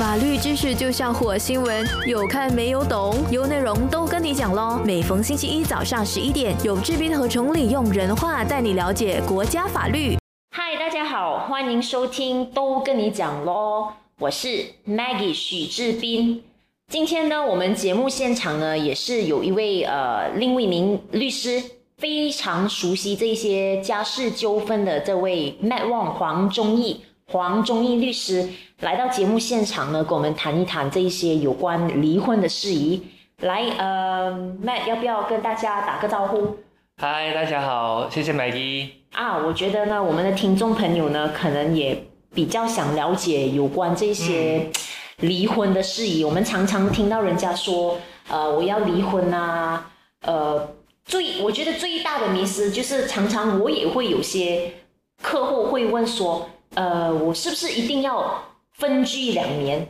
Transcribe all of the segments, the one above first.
法律知识就像火星文，有看没有懂，有内容都跟你讲喽。每逢星期一早上十一点，有志斌和崇礼用人话带你了解国家法律。嗨，大家好，欢迎收听都跟你讲喽，我是 Maggie 许志斌。今天呢，我们节目现场呢也是有一位呃另一名律师，非常熟悉这些家事纠纷的这位 Matt Wong 黄忠义。黄忠义律师来到节目现场呢，跟我们谈一谈这一些有关离婚的事宜。来，呃，Matt 要不要跟大家打个招呼？嗨，大家好，谢谢 Maggie。啊，我觉得呢，我们的听众朋友呢，可能也比较想了解有关这些离婚的事宜。我们常常听到人家说，呃，我要离婚啊，呃，最我觉得最大的迷失就是，常常我也会有些客户会问说，呃，我是不是一定要分居两年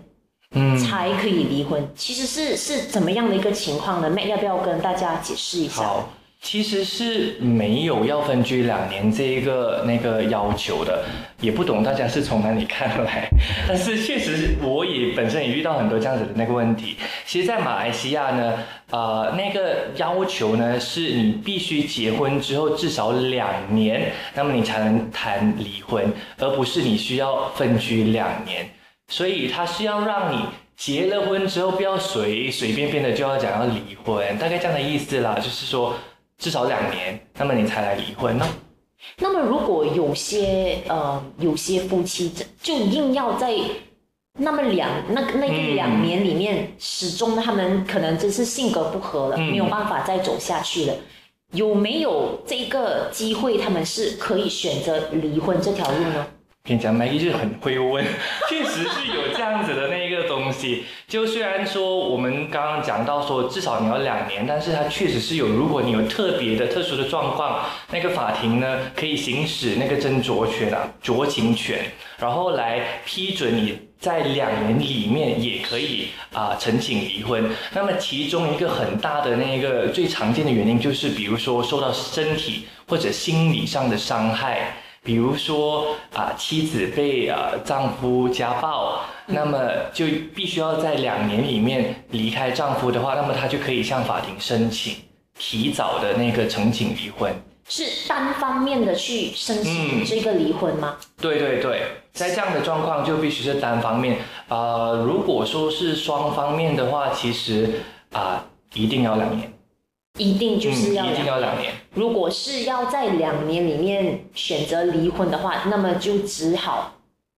嗯，才可以离婚？其实是是怎么样的一个情况呢？Matt 要不要跟大家解释一下？好，其实是没有要分居两年这一个那个要求的，也不懂大家是从哪里看来，但是确实我也本身也遇到很多这样子的那个问题。其实，在马来西亚呢，呃，那个要求呢是你必须结婚之后至少两年，那么你才能谈离婚，而不是你需要分居两年。所以他是要让你结了婚之后不要随随便便的就要讲要离婚，大概这样的意思啦，就是说至少两年，那么你才来离婚呢？那么如果有些呃有些夫妻就就硬要在那么两那那个嗯两年里面，始终他们可能真是性格不合了，嗯没有办法再走下去了。有没有这个机会，他们是可以选择离婚这条路呢？跟你讲，Maggie 就很会问，确实是有这样子的那个东西。就虽然说我们刚刚讲到说至少你要两年，但是它确实是有，如果你有特别的特殊的状况，那个法庭呢可以行使那个斟酌权啊、酌情权，然后来批准你在两年里面也可以啊、申请离婚。那么其中一个很大的那个最常见的原因就是，比如说受到身体或者心理上的伤害。比如说啊，妻子被啊丈夫家暴，那么就必须要在两年里面离开丈夫的话，那么她就可以向法庭申请提早的那个呈请离婚。是单方面的去申请嗯这个离婚吗？对对对，在这样的状况就必须是单方面。呃，如果说是双方面的话，其实啊、一定要两年，一定就是要嗯、一定两要两年。如果是要在两年里面选择离婚的话，那么就只好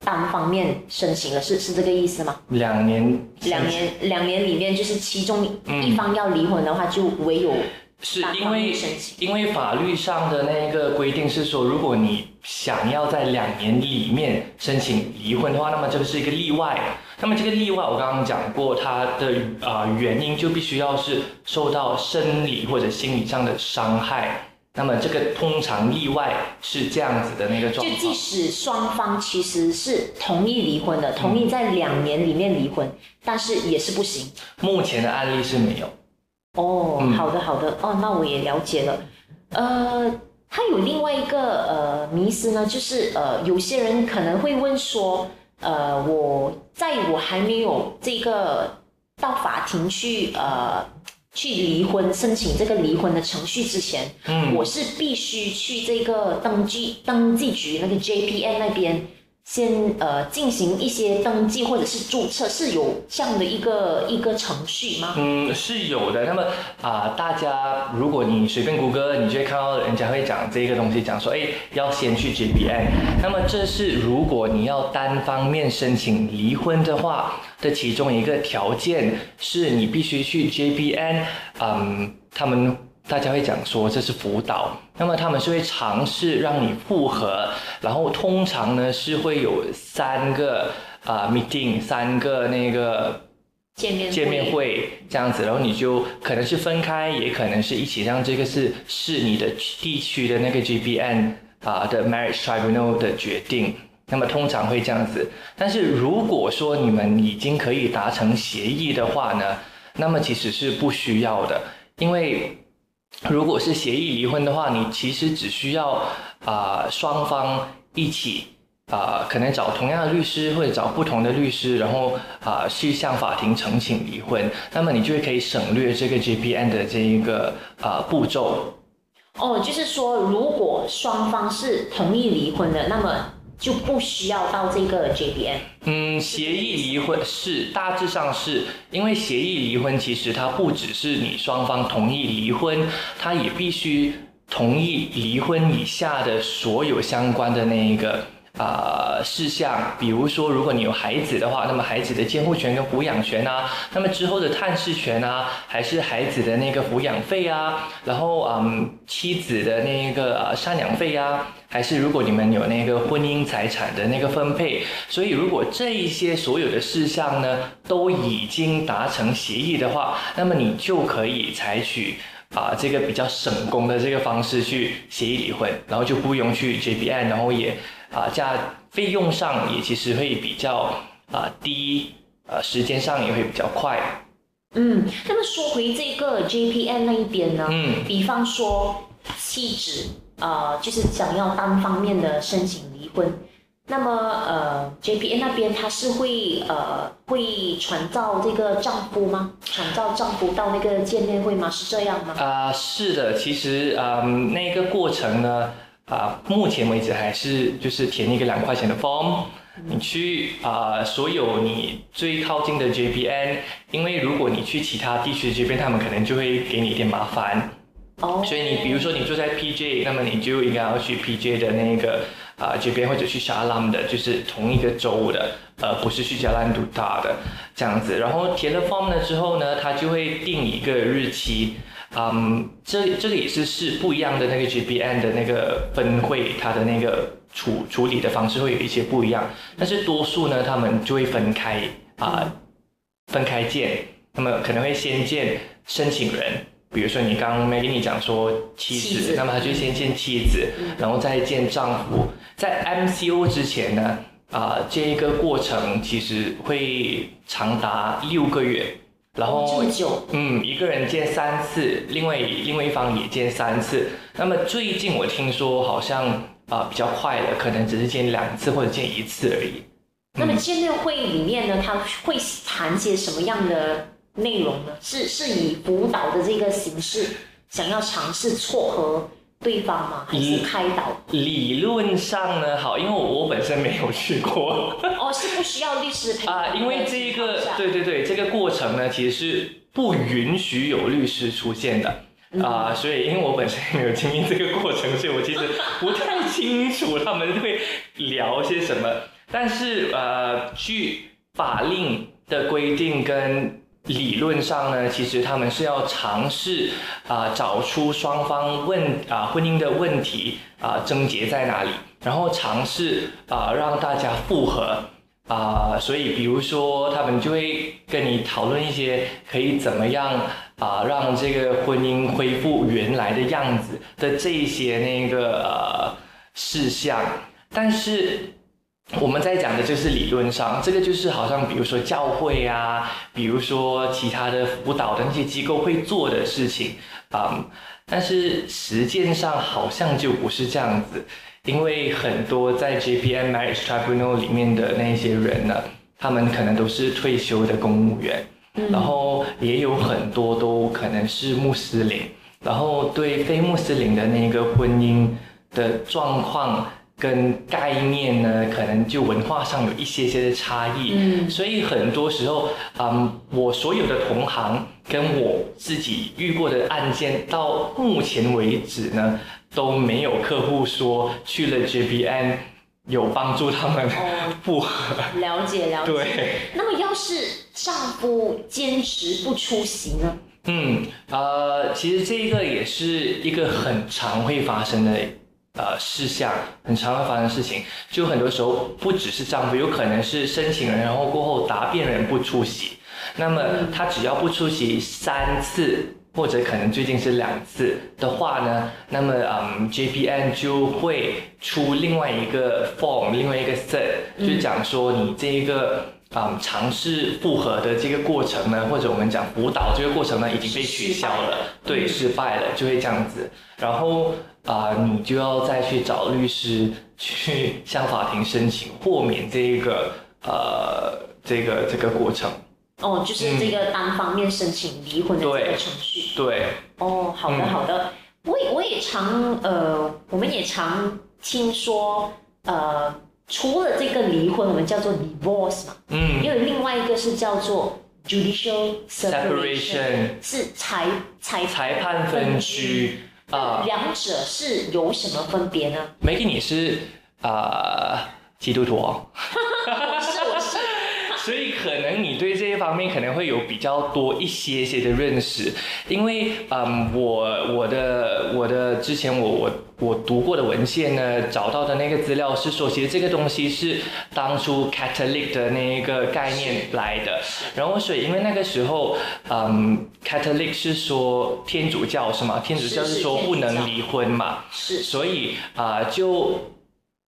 单方面申请了，是是这个意思吗？两年，两年两年里面，就是其中嗯一方要离婚的话，就唯有是因为。因为法律上的那个规定是说，如果你想要在两年里面申请离婚的话，那么这个是一个例外。那么这个例外，我刚刚讲过，它的啊、呃原因就必须要是受到生理或者心理上的伤害。那么这个通常例外是这样子的那个状就即。使双方其实是同意离婚的，同意在两年里面离婚，但是也是不行。目前的案例是没有。哦，嗯好的好的，哦，那我也了解了。呃，还有另外一个呃迷思呢，就是呃，有些人可能会问说，呃，我在我还没有这个到法庭去呃去离婚申请这个离婚的程序之前，嗯，我是必须去这个登记登记局那个 JPN 那边先呃进行一些登记或者是注册，是有这样的一个一个程序吗？嗯，是有的。那么啊、大家如果你随便谷歌，你就会看到人家会讲这个东西，讲说，哎，要先去 JPN。那么这是如果你要单方面申请离婚的话的其中一个条件，是你必须去 JPN，嗯，他们。大家会讲说这是辅导，那么他们是会尝试让你复合，然后通常呢是会有三个啊、meeting，三个那个见面见面会这样子，然后你就可能是分开，也可能是一起，让这个是是你的地区的那个 GBN 啊、的 Marriage Tribunal 的决定。那么通常会这样子，但是如果说你们已经可以达成协议的话呢，那么其实是不需要的，因为如果是协议离婚的话，你其实只需要啊、双方一起啊、可能找同样的律师或者找不同的律师，然后啊、去向法庭呈请离婚，那么你就可以省略这个 JPN 的这一个啊、步骤。哦，就是说，如果双方是同意离婚的，那么就不需要到这个这边。嗯，协议离婚是大致上是因为协议离婚，其实它不只是你双方同意离婚，它也必须同意离婚以下的所有相关的那一个。啊、事项，比如说，如果你有孩子的话，那么孩子的监护权跟抚养权啊，那么之后的探视权啊，还是孩子的那个抚养费啊，然后嗯，妻子的那个呃赡养费啊，还是如果你们有那个婚姻财产的那个分配，所以如果这一些所有的事项呢都已经达成协议的话，那么你就可以采取。啊，这个比较省工的这个方式去协议离婚，然后就不用去 JBN，然后也啊价费用上也其实会比较啊低，呃时间上也会比较快。嗯，那么说回这个 JPN 那一边呢，嗯比方说妻子呃就是想要单方面的申请离婚，那么呃 JPN 那边他是会呃会传召这个丈夫吗？传召丈夫到那个见面会吗？是这样吗？啊、是的，其实嗯，那个过程呢，啊、目前为止还是就是填一个两块钱的 form，你去啊、所有你最靠近的 JPN，因为如果你去其他地区的 JPN，他们可能就会给你一点麻烦，哦，所以你比如说你住在 PJ，那么你就应该要去 PJ 的那个啊、这边或者去沙拉姆的，就是同一个州的，呃，不是去加兰杜达的这样子。然后填了 form 了之后呢，他就会定一个日期。嗯，这这个也是是不一样的那个 GBN 的那个分会，它的那个处处理的方式会有一些不一样，但是多数呢，他们就会分开啊、分开见，那么可能会先见申请人，比如说你刚刚 Maggie 你讲说妻子，妻子。那么他就先见妻子，然后再见丈夫。在 MCO 之前呢，啊、这一个过程其实会长达六个月，然后这么久，嗯，一个人见三次，另外另外一方也见三次。那么最近我听说好像啊、比较快了，可能只是见两次或者见一次而已。那么见面会里面呢，他会谈些什么样的内容呢？是是以辅导的这个形式，想要尝试撮合对方吗？还是开导？理论上呢，好，因为我我本身没有去过哦，是不需要律师啊，因为的这一个对对对，这个过程呢其实是不允许有律师出现的。啊、所以因为我本身没有经历这个过程，所以我其实不太清楚他们会聊些什么。但是呃，据法令的规定跟理论上呢，其实他们是要尝试啊、找出双方问啊、婚姻的问题啊、症结在哪里，然后尝试啊、让大家复合。啊、所以比如说他们就会跟你讨论一些可以怎么样啊、让这个婚姻恢复原来的样子的这一些那个事项，但是我们在讲的就是理论上，这个就是好像比如说教会啊，比如说其他的辅导的那些机构会做的事情啊、但是实践上好像就不是这样子，因为很多在 JPM Marriage Tribunal 里面的那些人呢，他们可能都是退休的公务员，然后也有很多都可能是穆斯林，然后对非穆斯林的那个婚姻的状况跟概念呢，可能就文化上有一些些的差异。嗯所以很多时候，嗯，我所有的同行跟我自己遇过的案件，到目前为止呢，都没有客户说去了 JPN 有帮助他们哦复合。了解了解。对，那么要是丈夫坚持不出席呢？嗯，呃，其实这个也是一个很常会发生的呃事项，很常会发生的事情。就很多时候不只是丈夫，有可能是申请人，然后过后答辩人不出席。那么他只要不出席三次，或者可能最近是两次的话呢，那么嗯，JPN 就会出另外一个 form，另外一个 set，就讲说你这一个。嗯，尝试复合的这个过程呢，或者我们讲辅导这个过程呢，已经被取消了，对，失败了，就会这样子。然后啊、你就要再去找律师去向法庭申请豁免这一个呃这个这个过程。哦，就是这个单方面申请离婚的这个程序。对，哦，好的嗯好的，我也我也常呃，我们也常听说呃，除了这个离婚，我们叫做 divorce 嘛，嗯。因为另外一个是叫做 judicial separation，，separation。是裁裁裁判分居啊。两者是有什么分别呢？Maggie，你是啊、基督徒 所以可能你对这一方面可能会有比较多一些些的认识，因为嗯，我我的我的之前我我我读过的文献呢，找到的那个资料是说，其实这个东西是当初 Catholic 的那一个概念来的，然后所以因为那个时候，嗯，Catholic 是说天主教是吗？天主教是说不能离婚嘛，是。所以啊、就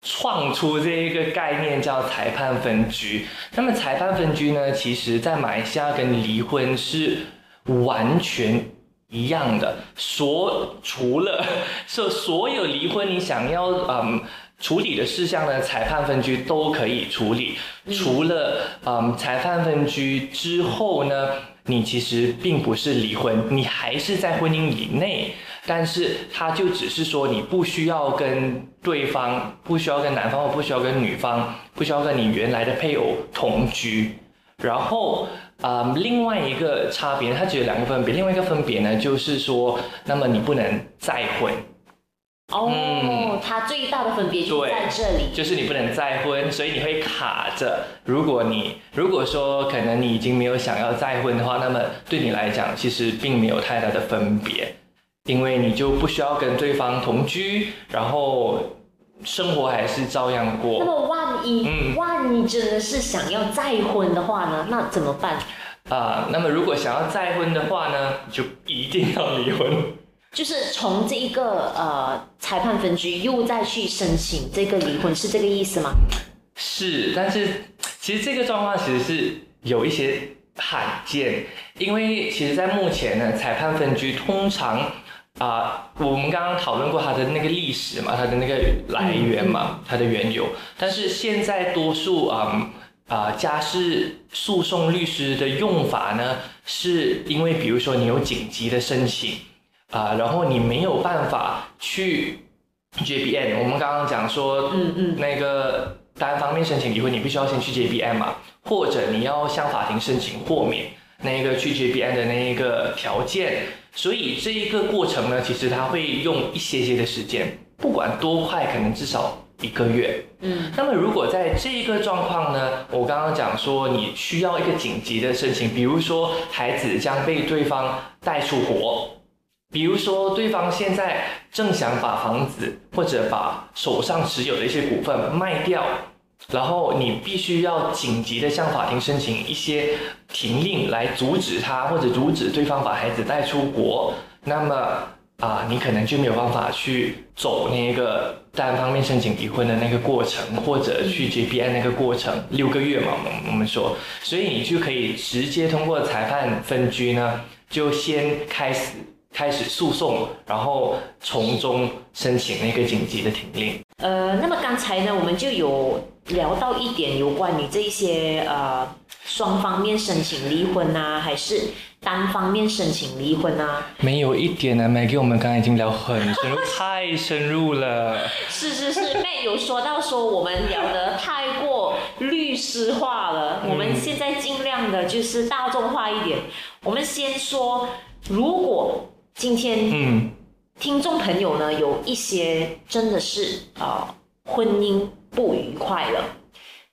创出这一个概念叫裁判分居。那么裁判分居呢，其实在马来西亚跟离婚是完全一样的，所除了说所有离婚你想要嗯。处理的事项呢，裁判分居都可以处理。除了嗯裁判分居之后呢，你其实并不是离婚，你还是在婚姻以内，但是他就只是说你不需要跟对方，不需要跟男方或不需要跟女方，不需要跟你原来的配偶同居。然后，啊、另外一个差别，他只有两个分别。另外一个分别呢，就是说，那么你不能再婚，哦嗯，它最大的分别就在这里。就是你不能再婚，所以你会卡着。如果你如果说可能你已经没有想要再婚的话，那么对你来讲其实并没有太大的分别，因为你就不需要跟对方同居，然后生活还是照样过那。么万一、嗯万一真的是想要再婚的话呢？那怎么办？啊、那么如果想要再婚的话呢，就一定要离婚。就是从这一个呃裁判分居又再去申请这个离婚，是这个意思吗？是，但是其实这个状况其实是有一些罕见，因为其实，在目前呢，裁判分居通常啊、我们刚刚讨论过它的那个历史嘛，它的那个来源嘛，它的缘由。但是现在多数啊啊、家事诉讼律师的用法呢，是因为比如说你有紧急的申请啊、然后你没有办法去 JBN，我们刚刚讲说，嗯嗯，那个单方面申请离婚，你必须要先去 JBN 嘛，或者你要向法庭申请豁免那个去 JBN 的那一个条件。所以这一个过程呢，其实它会用一些些的时间，不管多快，可能至少一个月。嗯，那么如果在这一个状况呢，我刚刚讲说你需要一个紧急的申请，比如说孩子将被对方带出国，比如说对方现在正想把房子或者把手上持有的一些股份卖掉，然后你必须要紧急的向法庭申请一些停令来阻止他或者阻止对方把孩子带出国，那么啊，你可能就没有办法去走那个单方面申请离婚的那个过程，或者去 JBN 那个过程，六个月嘛，我们我们说，所以你就可以直接通过裁判分居呢，就先开始开始诉讼，然后从中申请那个紧急的停令。呃，那么刚才呢，我们就有聊到一点有关于这一些呃双方面申请离婚啊，还是单方面申请离婚啊？没有一点呢，Maggie，我们刚才已经聊很深入，太深入了。是是是，妹有说到说我们聊得太过律师化了，我们现在尽量的就是大众化一点。我们先说，如果今天嗯听众朋友呢有一些真的是呃婚姻不愉快了，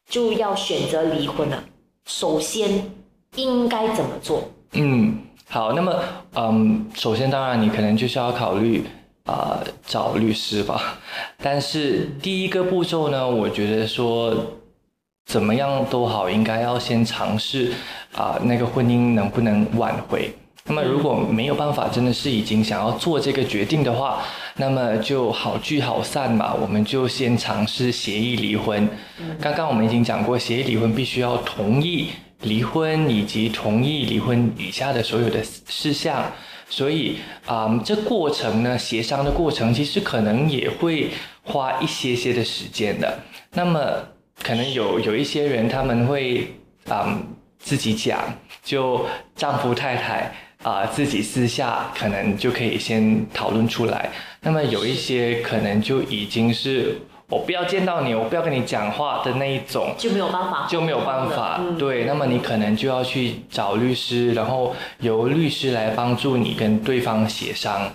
就要选择离婚了。首先应该怎么做？嗯，好，那么嗯，首先当然你可能就是要考虑啊、找律师吧，但是第一个步骤呢，我觉得说怎么样都好，应该要先尝试啊、那个婚姻能不能挽回。那么如果没有办法，真的是已经想要做这个决定的话，那么就好聚好散嘛，我们就先尝试协议离婚。刚刚我们已经讲过，协议离婚必须要同意离婚以及同意离婚以下的所有的事项。所以啊、这过程呢，协商的过程其实可能也会花一些些的时间的。那么可能有有一些人他们会啊、自己讲，就丈夫太太啊、自己私下可能就可以先讨论出来。那么有一些可能就已经是我不要见到你，我不要跟你讲话的那一种。就没有办法，就没有办法，嗯对，那么你可能就要去找律师，然后由律师来帮助你跟对方协商，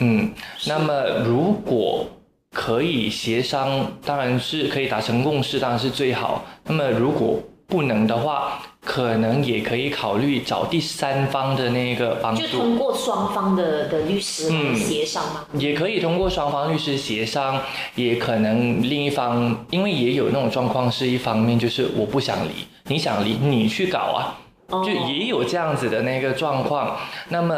嗯，那么如果可以协商，当然是可以达成共识，当然是最好。那么如果不能的话，可能也可以考虑找第三方的那个帮助。就通过双方的的律师协商嘛。也可以通过双方律师协商，也可能另一方，因为也有那种状况，是一方面就是我不想离，你想离你去搞啊，哦就也有这样子的那个状况。那么，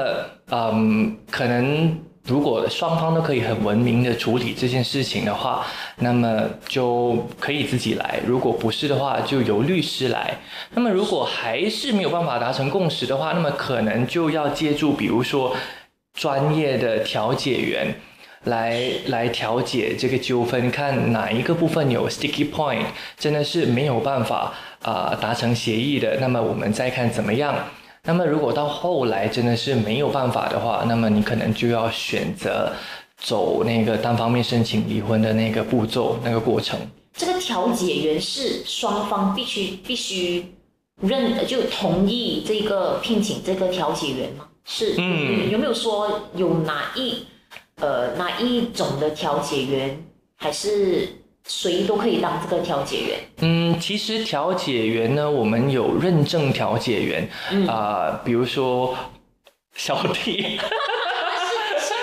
嗯，可能如果双方都可以很文明的处理这件事情的话，那么就可以自己来；如果不是的话，就由律师来。那么如果还是没有办法达成共识的话，那么可能就要借助，比如说专业的调解员。来来调解这个纠纷，看哪一个部分有 sticky point，真的是没有办法啊、达成协议的，那么我们再看怎么样。那么如果到后来真的是没有办法的话，那么你可能就要选择走那个单方面申请离婚的那个步骤、那个过程。这个调解员是双方必须必须认呃就同意这个聘请这个调解员吗？是，嗯有有没有说有哪一呃哪一种的调解员，还是谁都可以当这个调解员？嗯，其实调解员呢，我们有认证调解员，嗯啊、比如说小弟。是，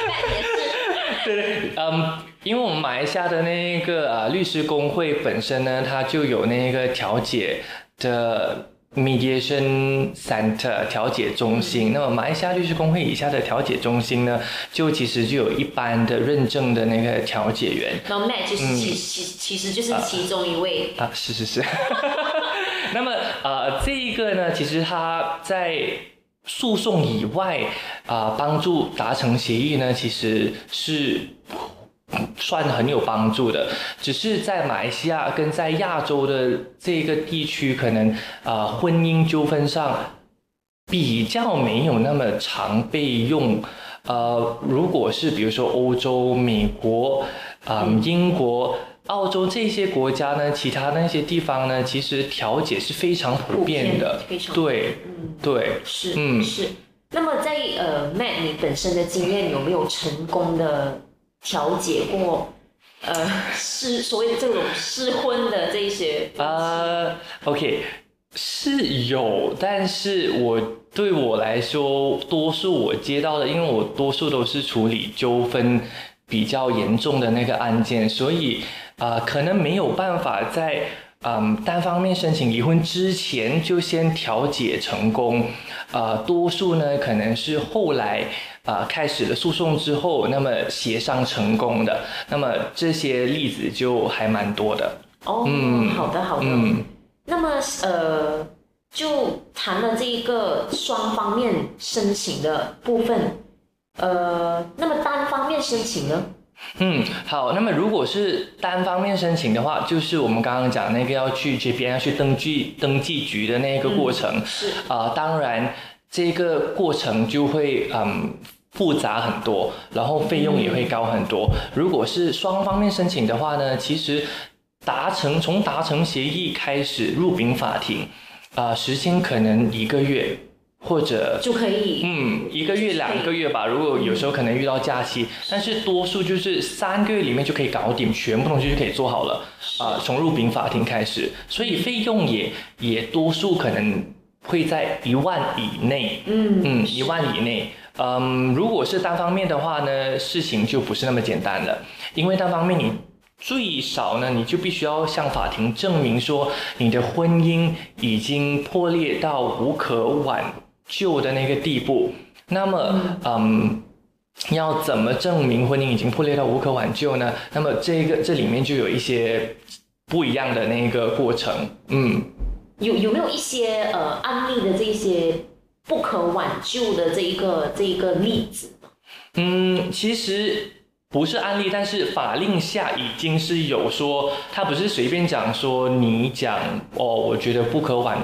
对，嗯，因为我们马来西亚的那个啊律师工会本身呢，它就有那个调解的 mediation center 调解中心。那么马来西亚律师工会以下的调解中心呢，就其实就有一般的认证的那个调解员。然后 Matt 就是嗯其其其实就是其中一位，啊，是是是。那么呃，这一个呢，其实他在诉讼以外啊、帮助达成协议呢，其实是算很有帮助的。只是在马来西亚跟在亚洲的这个地区，可能啊、婚姻纠纷上比较没有那么常被用。呃，如果是比如说欧洲、美国、啊、英国、澳洲这些国家呢，其他那些地方呢，其实调解是非常普遍的。对嗯，对，是，嗯是。那么在呃，Matt 你本身的经验有没有成功的调解过呃失所谓这种失婚的这一些？呃，OK，是有，但是我对我来说，多数我接到的，因为我多数都是处理纠纷比较严重的那个案件，所以啊、呃可能没有办法在嗯单方面申请离婚之前就先调解成功，呃，多数呢可能是后来。啊、开始了诉讼之后，那么协商成功的，那么这些例子就还蛮多的。哦，嗯好的好的。嗯。那么呃，就谈了这一个双方面申请的部分，呃，那么单方面申请呢？嗯，好。那么如果是单方面申请的话，就是我们刚刚讲那个要去 JPN 要去登记登记局的那个过程是啊、当然这个过程就会嗯。复杂很多，然后费用也会高很多。如果是双方面申请的话呢，其实达成从达成协议开始入禀法庭，啊、时间可能一个月或者就可以，嗯，一个月、两个月吧。如果有时候可能遇到假期，但是多数就是三个月里面就可以搞定，全部东西就可以做好了。啊、从入禀法庭开始，所以费用也也多数可能会在一万以内。嗯嗯，一万以内。嗯，如果是单方面的话呢，事情就不是那么简单了，因为单方面你最少呢，你就必须要向法庭证明说你的婚姻已经破裂到无可挽救的那个地步。那么，嗯。要怎么证明婚姻已经破裂到无可挽救呢？那么这个这里面就有一些不一样的那个过程，嗯，有有没有一些呃案例的这些不可挽救的这一个这一个例子？嗯，其实不是案例，但是法令下已经是有说，他不是随便讲说你讲哦，我觉得不可挽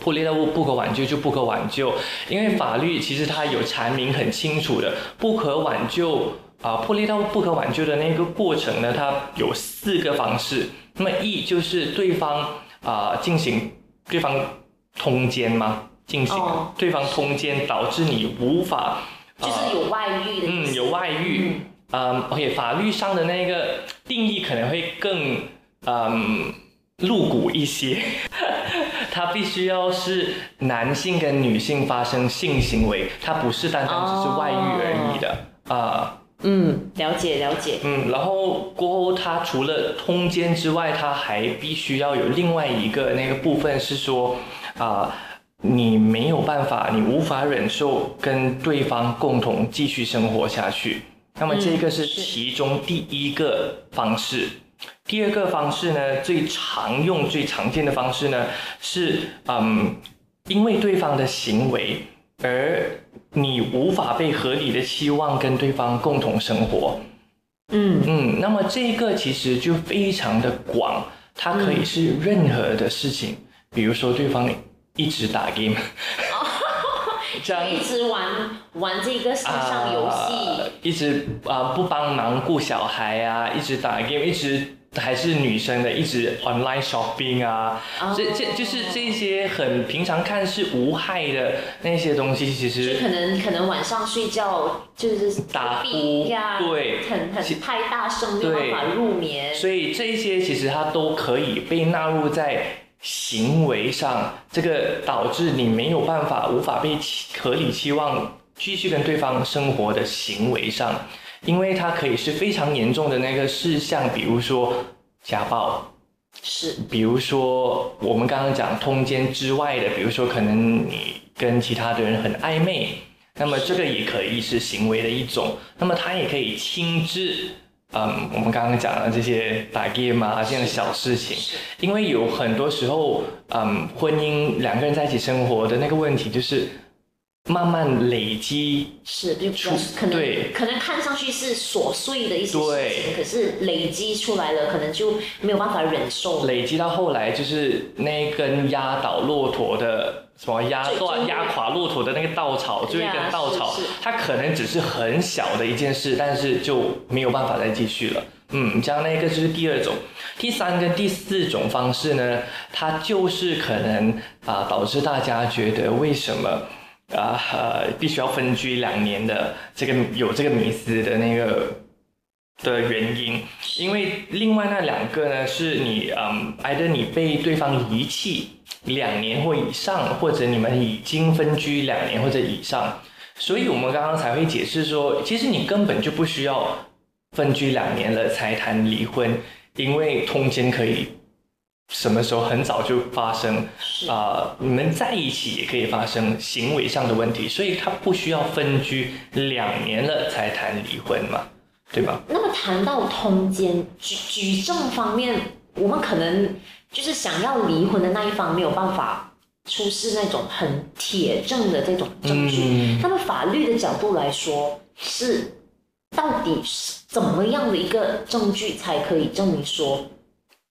破裂到不可挽救就不可挽救，因为法律其实它有阐明很清楚的，不可挽救啊破裂到不可挽救的那个过程呢，它有四个方式。那么一就是对方啊进行对方通奸吗？进行哦对方通奸导致你无法。就是有外遇的嗯，有外遇。嗯，OK，法律上的那个定义可能会更嗯露骨一些，它必须要是男性跟女性发生性行为，它不是单单只是外遇而已的啊。嗯，了解了解。嗯，然后过后，它除了通奸之外，它还必须要有另外一个那个部分是说啊、你没有办法，你无法忍受跟对方共同继续生活下去。那么这个是其中第一个方式。第二个方式呢，最常用、最常见的方式呢，是嗯，因为对方的行为而你无法被合理的期望跟对方共同生活。嗯，嗯，那么这个其实就非常的广，它可以是任何的事情，比如说对方一直打 game，这样一直玩玩这个线上游戏。啊一直啊、不帮忙顾小孩啊，一直打 game，一直还是女生的，一直 online shopping 啊，哦。这这就是这些很平常看是无害的那些东西，其就实可能可能晚上睡觉就是打呼呀，对。很很太大声，没有办法入眠。所以这些其实它都可以被纳入在行为上，这个导致你没有办法、无法被期合理期望继续跟对方生活的行为上，因为它可以是非常严重的那个事项，比如说家暴，是。比如说我们刚刚讲通奸之外的，比如说可能你跟其他的人很暧昧，那么这个也可以是行为的一种，那么它也可以轻至。嗯，我们刚刚讲的这些打 game 啊这样的小事情，因为有很多时候，嗯，婚姻两个人在一起生活的那个问题就是慢慢累积是，可能对可能看上去是琐碎的一些事对情，可是累积出来了，可能就没有办法忍受。累积到后来，就是那一根压倒骆驼的什么压断压垮骆驼的那个稻草，就一根稻草是是，它可能只是很小的一件事，但是就没有办法再继续了。嗯，这样那个就是第二种，第三跟第四种方式呢，它就是可能啊、导致大家觉得为什么啊呃必须要分居两年的这个有这个迷思的那个的原因，因为另外那两个呢，是你嗯，挨着你被对方遗弃两年或以上，或者你们已经分居两年或者以上，所以我们刚刚才会解释说，其实你根本就不需要分居两年了才谈离婚，因为通奸可以什么时候很早就发生，是啊、你们在一起也可以发生行为上的问题，所以他不需要分居两年了才谈离婚嘛，对吧？那么谈到通奸举举证方面，我们可能就是想要离婚的那一方没有办法出示那种很铁证的这种证据。嗯那么法律的角度来说，是到底是怎么样的一个证据才可以证明说，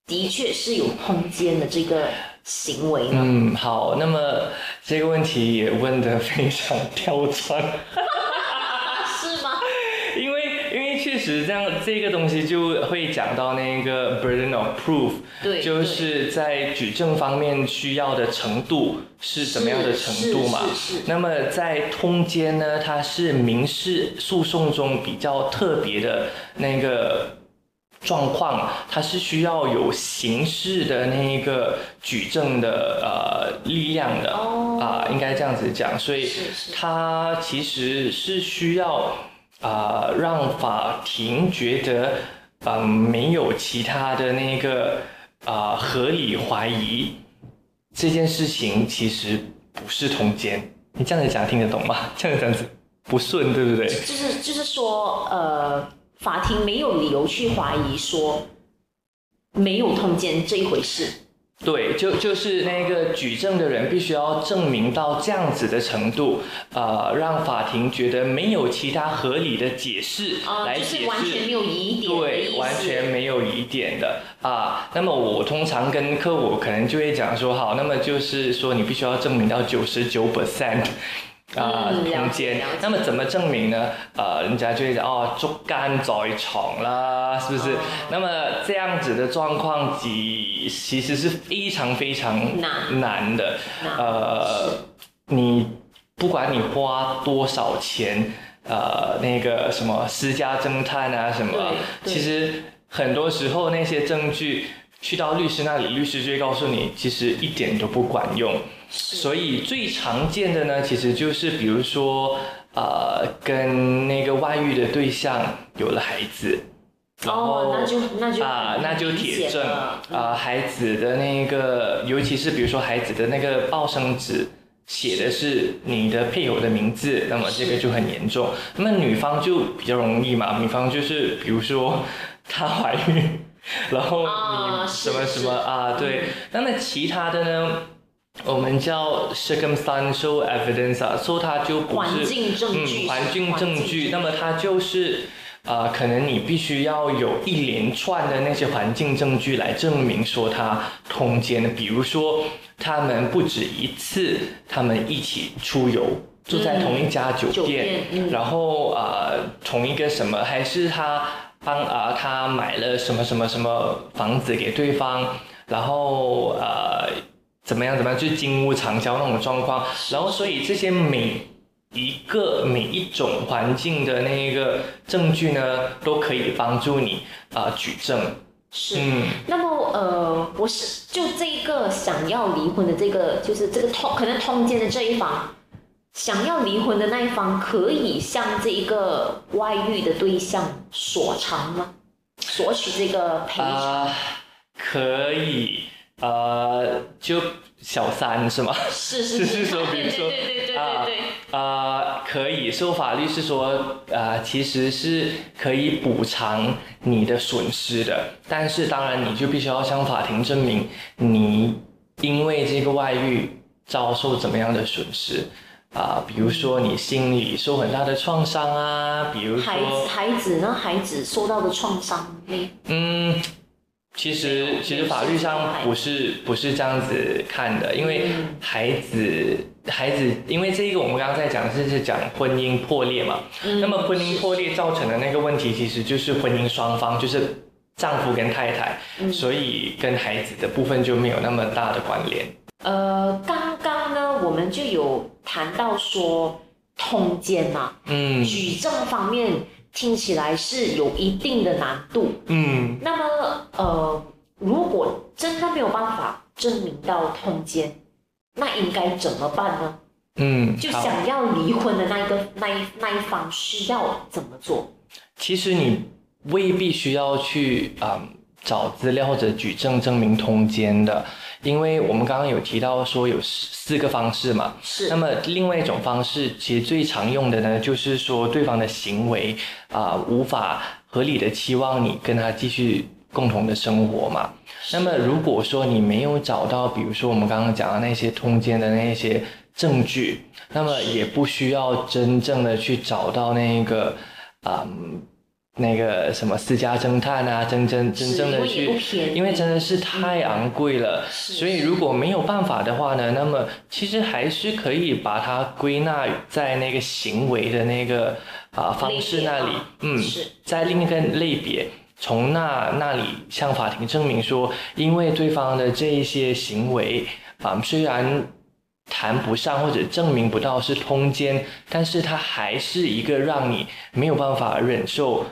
的确是有通奸的这个行为呢？嗯，好，那么这个问题也问得非常刁钻，是吗？因为因为确实这样，这个东西就会讲到那个 burden of proof，对，就是在举证方面需要的程度是什么样的程度嘛？那么在通奸呢，它是民事诉讼中比较特别的那个状况，它是需要有刑事的那一个举证的呃力量的哦啊、应该这样子讲，所以它其实是需要啊、让法庭觉得嗯、没有其他的那个啊、合理怀疑这件事情其实不是通奸。你这样子讲听得懂吗？这样子不顺，对不对？就是就是说，呃，法庭没有理由去怀疑说没有通奸这一回事。对，就就是那个举证的人必须要证明到这样子的程度，呃，让法庭觉得没有其他合理的解释啊，来解就是完全没释。有疑点对，完全没有疑点的啊。那么我通常跟客户可能就会讲说，好，那么就是说你必须要证明到九十九 percent 啊空间。那么怎么证明呢？呃，人家就会讲哦，竹竿在床啦，是不是？哦那么这样子的状况，其其实是非常非常难难的。那呃，你不管你花多少钱，呃，那个什么私家侦探啊什么其实很多时候那些证据去到律师那里，律师就会告诉你，其实一点都不管用。所以最常见的呢，其实就是比如说，呃，跟那个外遇的对象有了孩子，然后哦，那就那就啊，那就铁证了啊，孩子的那个，尤其是比如说孩子的那个报生纸写的是你的配偶的名字，那么这个就很严重。那么女方就比较容易嘛，女方就是比如说她怀孕，然后啊你什么什么啊，对。那么其他的呢？我们叫 circumstantial evidence 啊，说它就不环是境证据，嗯，环境证据，那么它就是。啊、可能你必须要有一连串的那些环境证据来证明说他通奸的，比如说他们不止一次，他们一起出游，住在同一家酒酒店嗯然后啊、呃同一个什么，还是他帮啊、他买了什么什么什么房子给对方，然后呃怎么样怎么样，就金屋藏娇那种状况，然后所以这些每一个每一种环境的那一个证据呢，都可以帮助你啊、举证。是。嗯，那么呃，我是就这一个想要离婚的这个，就是这个通可能通奸的这一方，想要离婚的那一方，可以向这一个外遇的对象索偿吗？索取这个赔偿？啊、可以，呃，就小三是吗？是是 是说比如说对对对对啊对对呃，可以，受法律是说，呃，其实是可以补偿你的损失的，但是当然你就必须要向法庭证明你因为这个外遇遭受怎么样的损失。啊、比如说你心里受很大的创伤啊，比如孩子，孩子呢？孩子受到的创伤呢？嗯，其实其实法律上不是不是这样子看的，因为嗯孩子孩子，因为这一个我们刚刚在讲是是讲婚姻破裂嘛，嗯那么婚姻破裂造成的那个问题，其实就是婚姻双方就是丈夫跟太太，嗯所以跟孩子的部分就没有那么大的关联。呃，我们就有谈到说通奸嘛，嗯举证方面听起来是有一定的难度。嗯那么，呃，如果真的没有办法证明到通奸，那应该怎么办呢？嗯，就。想要离婚的那一个那一那一方需要怎么做？其实你未必需要去啊、嗯找资料或者举证证明通奸的，因为我们刚刚有提到说有四四个方式嘛。是那么另外一种方式，其实最常用的呢，就是说对方的行为啊、无法合理的期望你跟他继续共同的生活嘛。那么如果说你没有找到，比如说我们刚刚讲的那些通奸的那些证据，那么也不需要真正的去找到那个啊、嗯那个什么私家侦探啊，真真真正的去，因为真的是太昂贵了，是所以如果没有办法的话呢，那么其实还是可以把它归纳在那个行为的那个啊、方式那里。嗯，在另一个类别。从那那里向法庭证明说，因为对方的这一些行为啊、虽然谈不上或者证明不到是通奸，但是它还是一个让你没有办法忍受，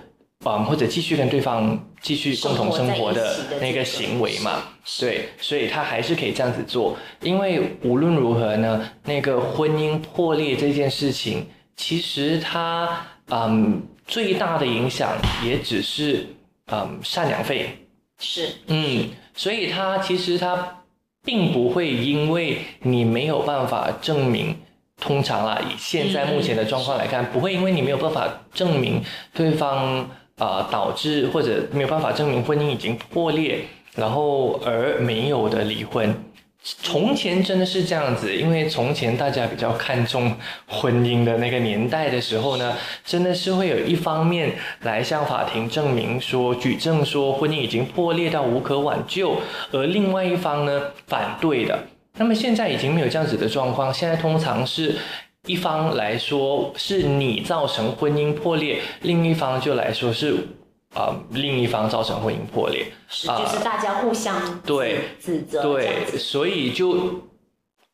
啊、或者继续跟对方继续共同生活的那个行为嘛。对，所以他还是可以这样子做，因为无论如何呢，那个婚姻破裂这件事情，其实它嗯最大的影响也只是嗯赡养费，是嗯，所以他其实他并不会因为你没有办法证明。通常啦，以现在目前的状况来看，不会因为你没有办法证明对方呃导致或者没有办法证明婚姻已经破裂，然后而没有的离婚。从前真的是这样子，因为从前大家比较看重婚姻的那个年代的时候呢，真的是会有一方面来向法庭证明说、举证说婚姻已经破裂到无可挽救，而另外一方呢反对的。那么现在已经没有这样子的状况，现在通常是一方来说是你造成婚姻破裂，另一方就来说是。啊，另一方造成婚姻破裂，是就是大家互相对指责，对，所以就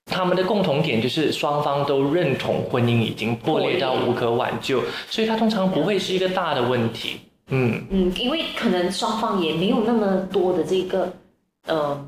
他们的共同点就是双方都认同婚姻已经破裂到无可挽救，所以它通常不会是一个大的问题。嗯嗯，因为可能双方也没有那么多的这个呃。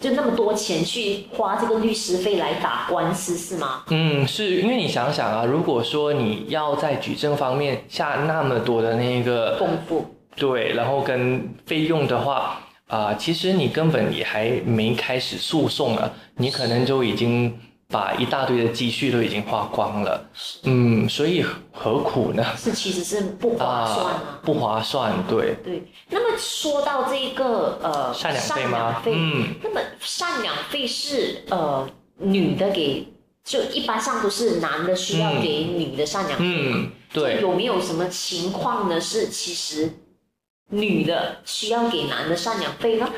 就那么多钱去花这个律师费来打官司是吗？嗯，是因为你想想啊，如果说你要在举证方面下那么多的那个功夫，对，然后跟费用的话啊，其实你根本也还没开始诉讼啊，你可能就已经。把一大堆的积蓄都已经花光了，嗯，所以何苦呢？是其实是不划算啊，不划算，对。对。那么说到这个呃赡养费吗？嗯。那么赡养费是呃女的给，就一般上都是男的需要给女的赡养费嗯，对。有没有什么情况呢？是其实女的需要给男的赡养费呢？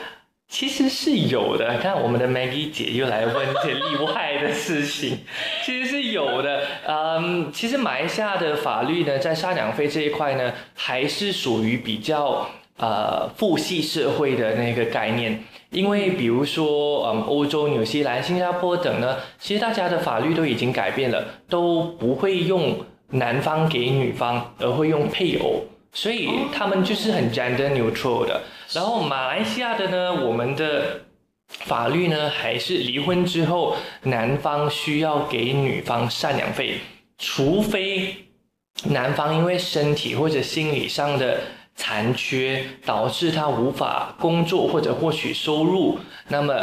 其实是有的，看我们的 Maggie 姐又来问这例外的事情，其实是有的。嗯，其实马来西亚的法律呢，在赡养费这一块呢，还是属于比较呃父系社会的那个概念。因为比如说，嗯，欧洲、纽西兰、新加坡等呢，其实大家的法律都已经改变了，都不会用男方给女方，而会用配偶。所以他们就是很 gender neutral 的。然后马来西亚的呢，我们的法律呢，还是离婚之后男方需要给女方赡养费，除非男方因为身体或者心理上的残缺导致他无法工作或者获取收入，那么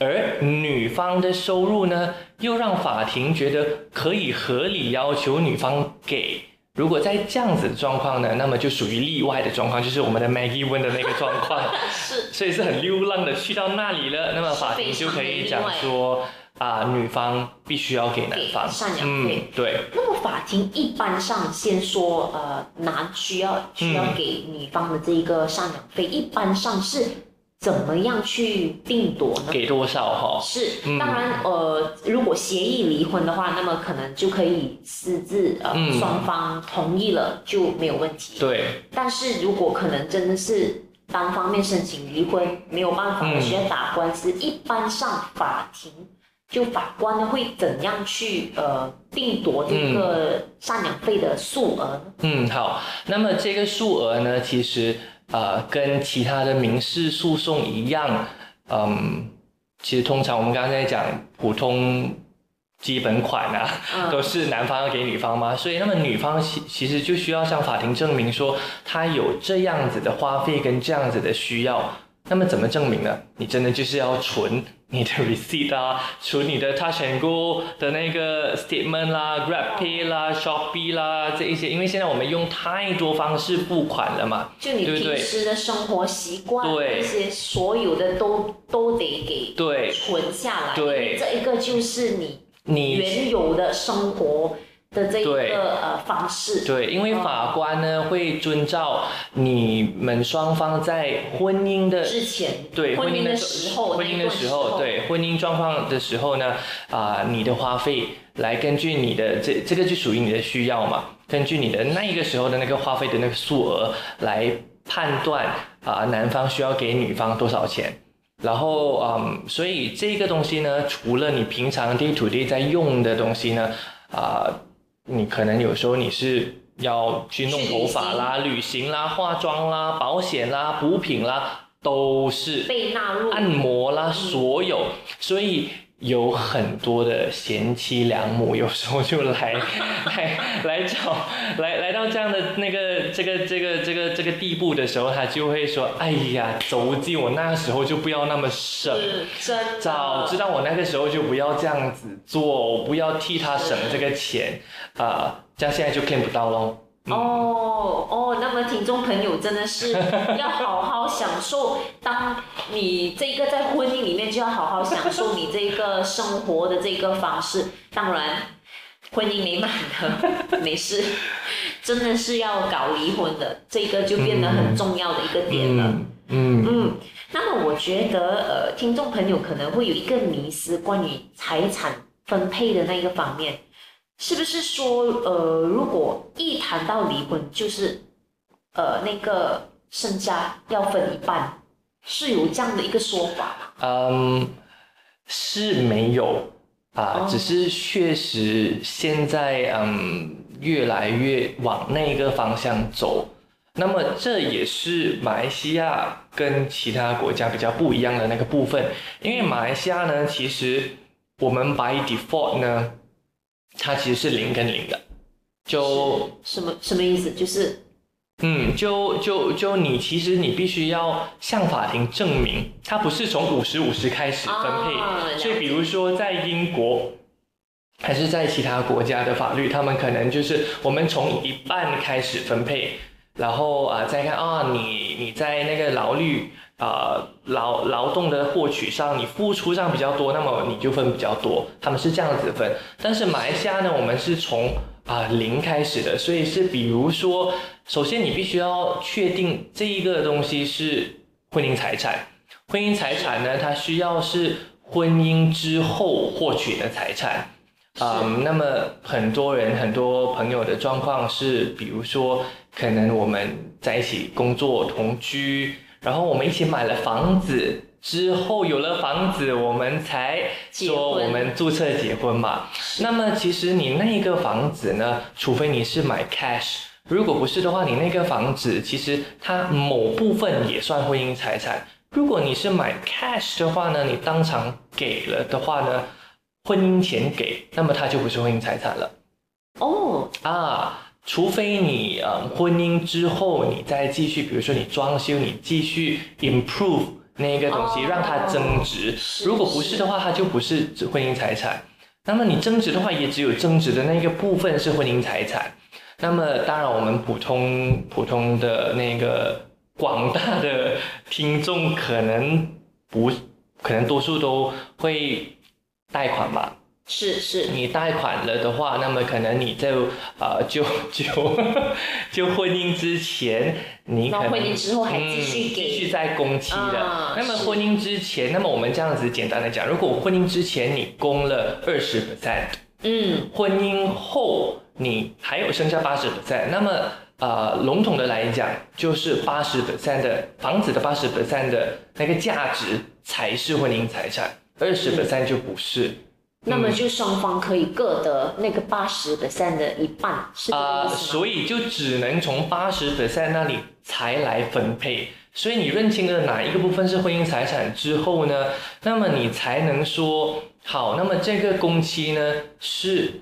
而女方的收入呢，又让法庭觉得可以合理要求女方给。如果在这样子的状况呢，那么就属于例外的状况，就是我们的 Maggie 问的那个状况，是，所以是很流浪的去到那里了，那么法庭就可以讲说啊，女方必须要给男方赡养费，对。那么法庭一般上先说，呃，男需要需要给女方的这一个赡养费，一般上是。怎么样去定夺呢？给多少哈？是，当然，呃，如果协议离婚的话，那么可能就可以私自，呃，双方同意了就没有问题。对。但是如果可能真的是单方面申请离婚，没有办法需要打官司，一般上法庭就法官呢会怎样去呃定夺这个赡养费的数额呢？嗯，好，那么这个数额呢，其实。呃，跟其他的民事诉讼一样，嗯，其实通常我们刚才讲普通基本款啊，都是男方要给女方嘛，所以那么女方其其实就需要向法庭证明说，她有这样子的花费跟这样子的需要。那么怎么证明呢？你真的就是要存你的 receipt 啊，存你的 Touch and Go 的那个 statement 啦，Grab Pay 啦，Shopee 啦，这一些，因为现在我们用太多方式付款了嘛，就你平时的生活习惯，对。这些所有的都都得给对。存下来，对，这一个就是你你原有的生活。的这个呃方式，对，因为法官呢会遵照你们双方在婚姻的之前，对婚姻的时候，婚姻的时候，对婚姻状况的时候呢，啊，你的花费来根据你的这这个就属于你的需要嘛，根据你的那一个时候的那个花费的那个数额来判断啊，男方需要给女方多少钱，然后嗯，所以这个东西呢，除了你平常 day to day 在用的东西呢，啊。你可能有时候你是要去弄头发啦、旅行。啦、化妆啦、保险啦、补品啦，都是被纳入。按摩啦，所有，所以有很多的贤妻良母，有时候就来 来来找来来到这样的那个这个这个这个这个地步的时候，他就会说：“哎呀，走进我那时候就不要那么省，早知道我那个时候就不要这样子做，我不要替他省这个钱。”啊，这样现在就 claim 不到喽。哦哦，那么听众朋友真的是要好好享受，当你这个在婚姻里面就要好好享受你这个生活的这个方式。当然，婚姻美满的没事，真的是要搞离婚的，这个就变得很重要的一个点了。嗯嗯，那么我觉得呃，听众朋友可能会有一个迷思，关于财产分配的那一个方面。是不是说，呃，如果一谈到离婚，就是，呃，那个身家要分一半，是有这样的一个说法吗？嗯，是没有啊，哦只是确实现在嗯越来越往那个方向走。那么这也是马来西亚跟其他国家比较不一样的那个部分，因为马来西亚呢，其实我们 by default 呢，它其实是零跟零的，就什么什么意思？就是嗯，就就就你其实你必须要向法庭证明，它不是从五十五十开始分配，所以比如说在英国。还是在其他国家的法律，他们可能就是我们从一半开始分配，然后啊、再看啊你你在那个劳律啊劳劳动的获取上，你付出上比较多，那么你就分比较多，他们是这样子分。但是马来西亚呢，我们是从啊、零开始的，所以是比如说，首先你必须要确定这一个东西是婚姻财产，婚姻财产呢，它需要是婚姻之后获取的财产。嗯，那么很多人、很多朋友的状况是，比如说，可能我们在一起工作、同居，然后我们一起买了房子，之后有了房子，我们才说我们注册结婚嘛。那么其实你那个房子呢，除非你是买 cash，如果不是的话，你那个房子其实它某部分也算婚姻财产。如果你是买 cash 的话呢，你当场给了的话呢，婚姻钱给，那么它就不是婚姻财产了哦，啊。除非你呃婚姻之后你再继续，比如说你装修，你继续 improve 那个东西，哦让它增值。如果不是的话，它就不是婚姻财产。那么你增值的话，也只有增值的那个部分是婚姻财产。那么当然，我们普通普通的那个广大的听众可能不，可能多数都会贷款嘛。是是，你贷款了的话，那么可能你就呃就就 就婚姻之前，你可能婚姻之后还继续嗯、继续在供期的。啊那么婚姻之前，那么我们这样子简单的讲，如果婚姻之前你供了二十 percent，嗯，婚姻后你还有剩下八十 percent，那么呃笼统的来讲，就是八十 percent 的房子的八十 percent 的那个价值才是婚姻财产，二十 percent 就不是。那么就双方可以各得那个八十 percent 的一半，是这个啊、意思吗？所以就只能从八十 percent 那里才来分配。所以你认清了哪一个部分是婚姻财产之后呢，那么你才能说好，那么这个工期呢是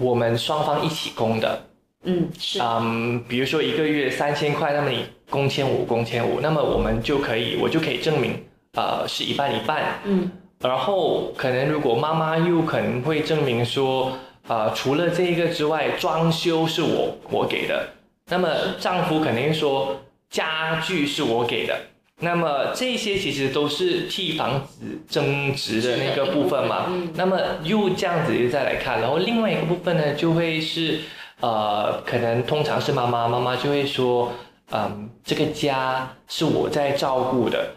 我们双方一起供的。嗯，是嗯，比如说一个月三千块，那么你工千五，工千五，那么我们就可以，我就可以证明，呃，是一半一半。嗯然后可能如果妈妈又可能会证明说，呃，除了这个之外，装修是我我给的，那么丈夫肯定说家具是我给的，那么这些其实都是替房子增值的那个部分嘛。嗯那么又这样子再来看，然后另外一个部分呢，就会是呃，可能通常是妈妈，妈妈就会说，嗯，这个家是我在照顾的。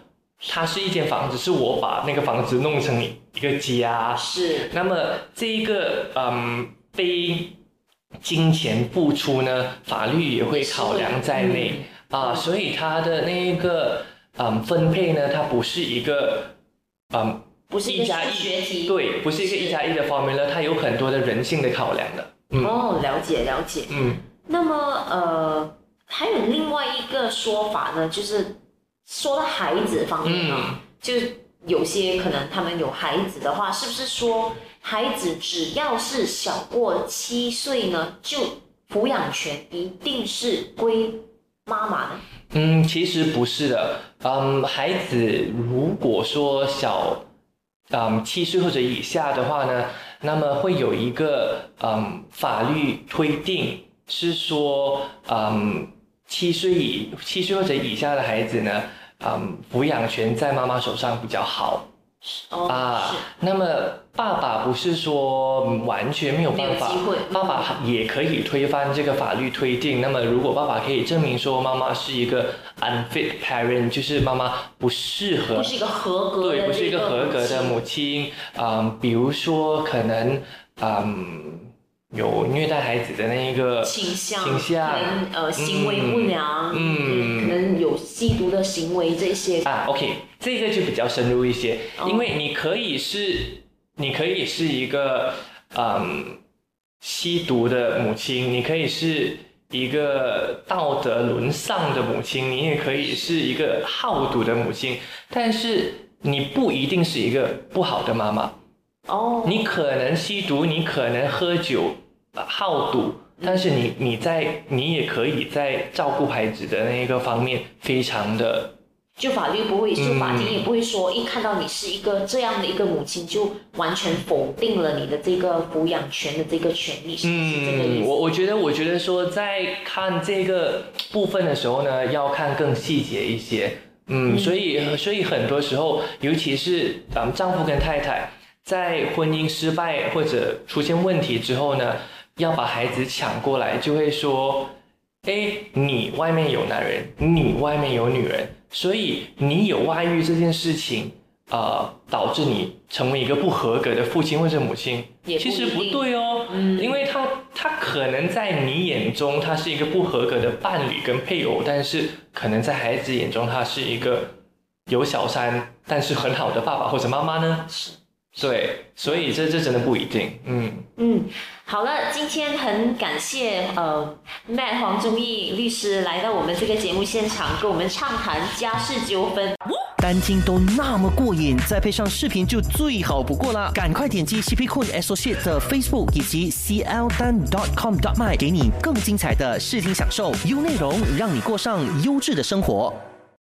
它是一间房子，是我把那个房子弄成一个家。是那么这一个嗯非金钱付出呢，法律也会考量在内、啊，所以它的那一个嗯分配呢，它不是一个嗯不是一加一？对，不是一个一加一的 formula，它有很多的人性的考量的。嗯哦，了解了解。嗯那么呃，还有另外一个说法呢，就是说到孩子方面啊，嗯就有些可能他们有孩子的话，是不是说孩子只要是小过七岁呢，就抚养权一定是归妈妈呢？嗯，其实不是的。嗯，孩子如果说小嗯七岁或者以下的话呢，那么会有一个嗯法律推定是说，嗯，七岁以七岁或者以下的孩子呢，嗯，抚养权在妈妈手上比较好。哦，啊，那么爸爸不是说完全没有办法爸爸也可以推翻这个法律推定。那么如果爸爸可以证明说妈妈是一个 unfit parent，就是妈妈不适合不是一个合格的对，不是一个合格的母亲，嗯，比如说可能，嗯，有虐待孩子的那一个倾向，倾向。可能呃行为不良，嗯。可能有吸毒的行为这些，啊，OK，这个就比较深入一些，哦。因为你可以是，你可以是一个，嗯，吸毒的母亲，你可以是一个道德沦丧的母亲，你也可以是一个好赌的母亲，但是你不一定是一个不好的妈妈。哦，你可能吸毒，你可能喝酒、呃好赌，但是你你在你也可以在照顾孩子的那一个方面非常的就法律不会，就嗯。法庭也不会说，一看到你是一个这样的一个母亲，就完全否定了你的这个抚养权的这个权利，是不是这个意嗯，我我觉得，我觉得说在看这个部分的时候呢，要看更细节一些。嗯，所以所以很多时候，尤其是咱们丈夫跟太太在婚姻失败或者出现问题之后呢，要把孩子抢过来，就会说，哎，你外面有男人，你外面有女人，所以你有外遇这件事情，呃，导致你成为一个不合格的父亲或者母亲，其实不对哦，嗯。因为他他可能在你眼中他是一个不合格的伴侣跟配偶，但是可能在孩子眼中他是一个有小三但是很好的爸爸或者妈妈呢？是。对，所以这这真的不一定，嗯。嗯，好了，今天很感谢呃 Matt 黄忠义律师来到我们这个节目现场，跟我们畅谈家事纠纷。单听都那么过瘾，再配上视频就最好不过啦！赶快点击 CP Kun Associate 的 Facebook 以及 CL 单 .com .my，给你更精彩的视听享受，优内容让你过上优质的生活。